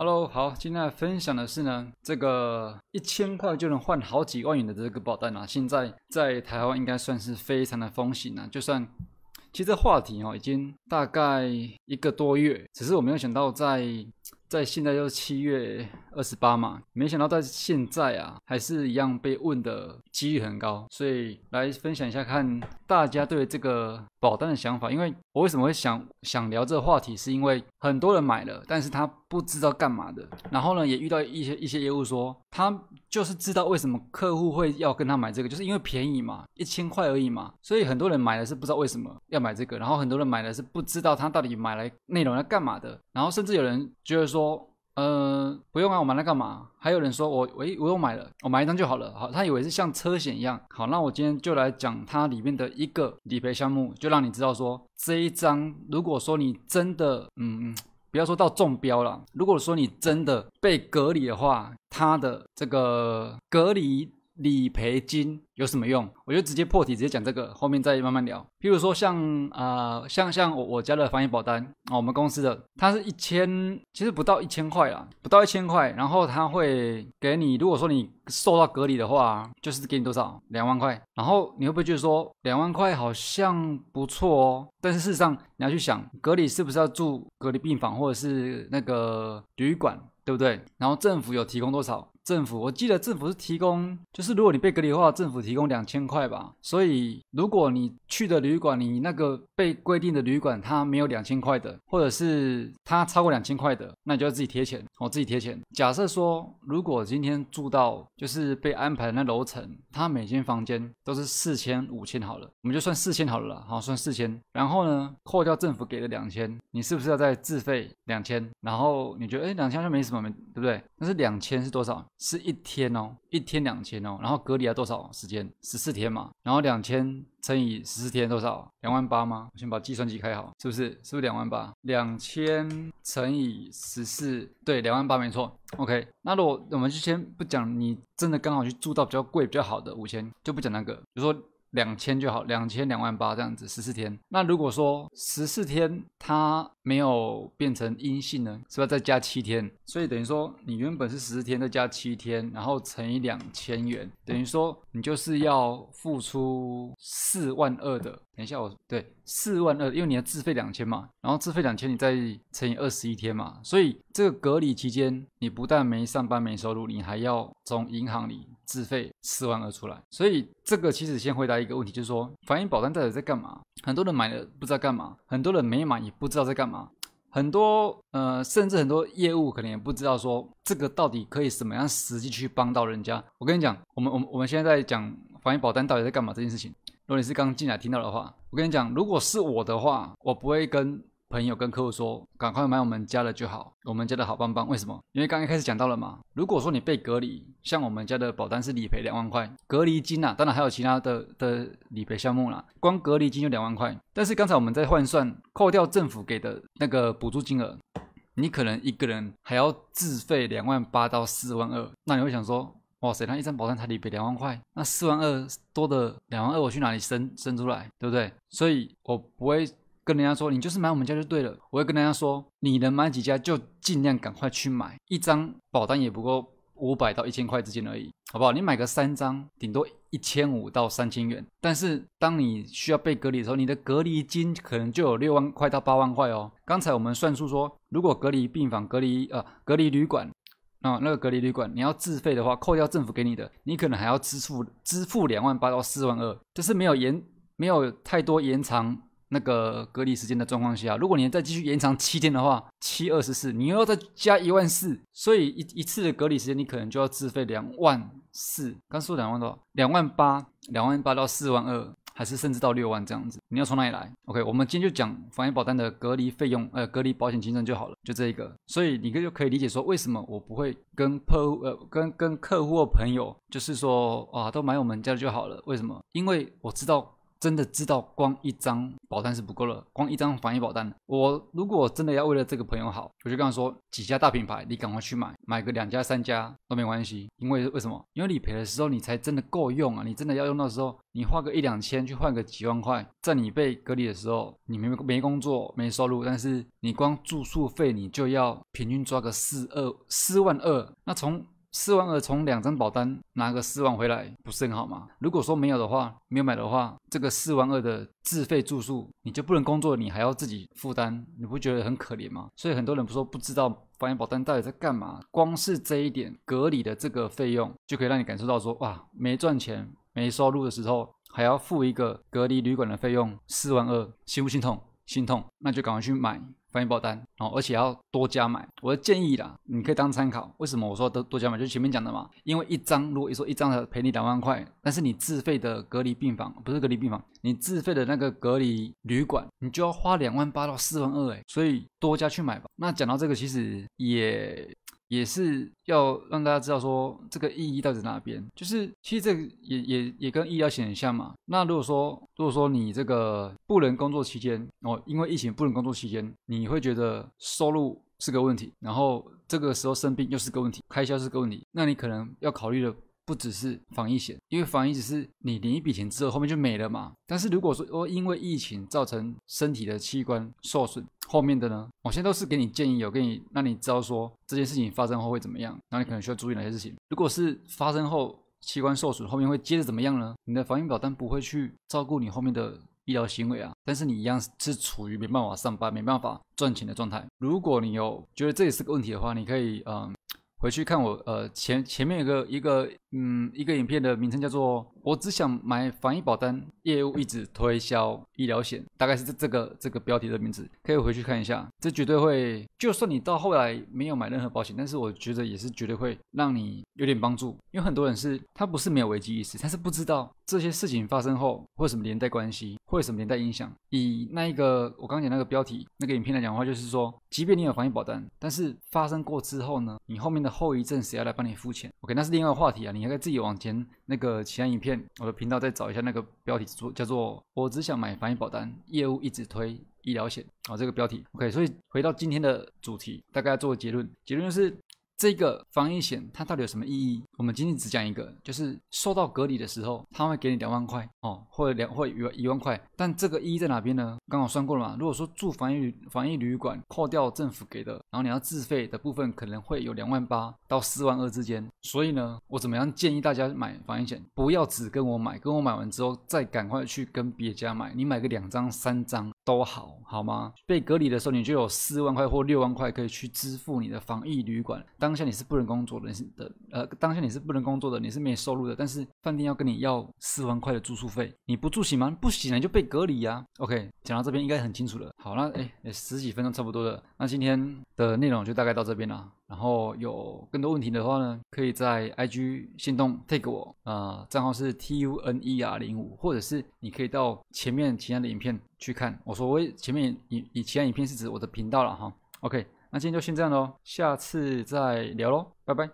Hello，好，今天来分享的是呢，这个一千块就能换好几万元的这个保单啊，现在在台湾应该算是非常的风行了。就算其实这话题哦，已经大概一个多月，只是我没有想到在。在现在就是七月二十八嘛，没想到在现在啊，还是一样被问的几率很高，所以来分享一下看大家对这个保单的想法。因为我为什么会想想聊这个话题，是因为很多人买了，但是他不知道干嘛的。然后呢，也遇到一些一些业务说，他就是知道为什么客户会要跟他买这个，就是因为便宜嘛，一千块而已嘛。所以很多人买的是不知道为什么要买这个，然后很多人买的是不知道他到底买来内容要干嘛的。然后甚至有人觉得说。说，呃，不用啊，我买来干嘛？还有人说我，喂，我又买了，我买一张就好了。好，他以为是像车险一样。好，那我今天就来讲它里面的一个理赔项目，就让你知道说，这一张，如果说你真的，嗯，不要说到中标了，如果说你真的被隔离的话，它的这个隔离。理赔金有什么用？我就直接破题，直接讲这个，后面再慢慢聊。譬如说像呃像像我我家的防疫保单啊，我们公司的它是一千，其实不到一千块啦，不到一千块。然后他会给你，如果说你受到隔离的话，就是给你多少两万块。然后你会不会觉得说两万块好像不错哦？但是事实上你要去想，隔离是不是要住隔离病房或者是那个旅馆，对不对？然后政府有提供多少？政府，我记得政府是提供，就是如果你被隔离的话，政府提供两千块吧。所以如果你去的旅馆，你那个被规定的旅馆它没有两千块的，或者是它超过两千块的，那你就要自己贴钱，我自己贴钱。假设说，如果今天住到就是被安排的那楼层，它每间房间都是四千、五千好了，我们就算四千好了啦，好算四千。然后呢，扣掉政府给的两千，你是不是要再自费两千？然后你觉得，哎，两千就没什么没，对不对？但是两千是多少？是一天哦，一天两千哦，然后隔离了多少时间？十四天嘛，然后两千乘以十四天多少？两万八吗？我先把计算机开好，是不是？是不是两万八？两千乘以十四，对，两万八没错。OK，那如果我们就先不讲，你真的刚好去住到比较贵、比较好的五千，就不讲那个，比如说。两千就好，两千两万八这样子，十四天。那如果说十四天它没有变成阴性呢，是不是再加七天？所以等于说你原本是十四天再加七天，然后乘以两千元，等于说你就是要付出四万二的。等一下，我对四万二，因为你要自费两千嘛，然后自费两千，你再乘以二十一天嘛，所以这个隔离期间，你不但没上班没收入，你还要从银行里自费四万二出来。所以这个其实先回答一个问题，就是说，防疫保单到底在干嘛？很多人买了不知道干嘛，很多人没买也不知道在干嘛，很多呃，甚至很多业务可能也不知道说这个到底可以什么样实际去帮到人家。我跟你讲，我们我们我们现在在讲防疫保单到底在干嘛这件事情。如果你是刚进来听到的话，我跟你讲，如果是我的话，我不会跟朋友、跟客户说，赶快买我们家的就好，我们家的好棒棒。为什么？因为刚刚开始讲到了嘛。如果说你被隔离，像我们家的保单是理赔两万块，隔离金呐，当然还有其他的的理赔项目啦，光隔离金就两万块。但是刚才我们在换算，扣掉政府给的那个补助金额，你可能一个人还要自费两万八到四万二，那你会想说？哇塞，那一张保单才理赔两万块，那四万二多的两万二我去哪里生生出来，对不对？所以我不会跟人家说你就是买我们家就对了，我会跟人家说你能买几家就尽量赶快去买，一张保单也不过五百到一千块之间而已，好不好？你买个三张，顶多一千五到三千元，但是当你需要被隔离的时候，你的隔离金可能就有六万块到八万块哦。刚才我们算数说，如果隔离病房、隔离呃隔离旅馆。那那个隔离旅馆，你要自费的话，扣掉政府给你的，你可能还要支付支付两万八到四万二，就是没有延没有太多延长那个隔离时间的状况下，如果你再继续延长七天的话，七二十四，你又要再加一万四，所以一一次的隔离时间你可能就要自费两万四，刚说两万多？两万八，两万八到四万二。还是甚至到六万这样子，你要从哪里来？OK，我们今天就讲防疫保单的隔离费用，呃，隔离保险金证就好了，就这一个。所以你可就可以理解说，为什么我不会跟客户，呃，跟跟客户朋友，就是说，啊，都买我们家的就好了。为什么？因为我知道真的知道光一张保单是不够了，光一张防疫保单，我如果真的要为了这个朋友好，我就跟他说几家大品牌，你赶快去买，买个两家三家都没关系，因为为什么？因为理赔的时候你才真的够用啊，你真的要用到时候，你花个一两千去换个几万块，在你被隔离的时候，你没没工作没收入，但是你光住宿费你就要平均抓个四二四万二，那从四万二从两张保单拿个四万回来，不是很好吗？如果说没有的话，没有买的话，这个四万二的自费住宿你就不能工作，你还要自己负担，你不觉得很可怜吗？所以很多人不说不知道防疫保单到底在干嘛，光是这一点隔离的这个费用就可以让你感受到说哇，没赚钱没收入的时候还要付一个隔离旅馆的费用四万二，心不心痛？心痛，那就赶快去买。翻译保单哦，而且要多加买。我的建议啦，你可以当参考。为什么我说多多加买？就前面讲的嘛。因为一张，如果一说一张的赔你两万块，但是你自费的隔离病房不是隔离病房，你自费的那个隔离旅馆，你就要花两万八到四万二哎。所以多加去买吧。那讲到这个，其实也。也是要让大家知道说这个意义到底哪边，就是其实这个也也也跟医疗险很像嘛。那如果说如果说你这个不能工作期间哦，因为疫情不能工作期间，你会觉得收入是个问题，然后这个时候生病又是个问题，开销是个问题，那你可能要考虑的。不只是防疫险，因为防疫只是你领一笔钱之后后面就没了嘛。但是如果说哦因为疫情造成身体的器官受损，后面的呢，我现在都是给你建议，有给你让你知道说这件事情发生后会怎么样，那你可能需要注意哪些事情。如果是发生后器官受损，后面会接着怎么样呢？你的防疫保单不会去照顾你后面的医疗行为啊，但是你一样是处于没办法上班、没办法赚钱的状态。如果你有觉得这也是个问题的话，你可以嗯。回去看我呃前前面有个一个嗯一个影片的名称叫做我只想买防疫保单业务一直推销医疗险，大概是这这个这个标题的名字，可以回去看一下。这绝对会，就算你到后来没有买任何保险，但是我觉得也是绝对会让你有点帮助，因为很多人是他不是没有危机意识，他是不知道这些事情发生后会什么连带关系，会什么连带影响。以那一个我刚讲那个标题那个影片来讲的话，就是说，即便你有防疫保单，但是发生过之后呢，你后面的后遗症谁要来帮你付钱？OK，那是另外一个话题啊，你应该自己往前那个其他影片，我的频道再找一下那个标题，做叫做“我只想买防疫保单，业务一直推医疗险”啊，这个标题 OK。所以回到今天的主题，大概做个结论，结论就是。这个防疫险它到底有什么意义？我们今天只讲一个，就是受到隔离的时候，他会给你两万块哦，或者两或一一万块。但这个意义在哪边呢？刚好算过了嘛。如果说住防疫防疫旅馆，扣掉政府给的，然后你要自费的部分，可能会有两万八到四万二之间。所以呢，我怎么样建议大家买防疫险？不要只跟我买，跟我买完之后再赶快去跟别家买。你买个两张三张都好，好吗？被隔离的时候，你就有四万块或六万块可以去支付你的防疫旅馆。当下你是不能工作的，是的，呃，当下你是不能工作的，你是没收入的，但是饭店要跟你要四万块的住宿费，你不住行吗？不行，你就被隔离呀。OK，讲到这边应该很清楚了。好，那哎，十几分钟差不多了，那今天的内容就大概到这边了。然后有更多问题的话呢，可以在 IG 行动 take 我，啊，账号是 T U N E R 零五，或者是你可以到前面其他的影片去看。我说我前面以以其他影片是指我的频道了哈。OK。那今天就先这样喽，下次再聊喽，拜拜。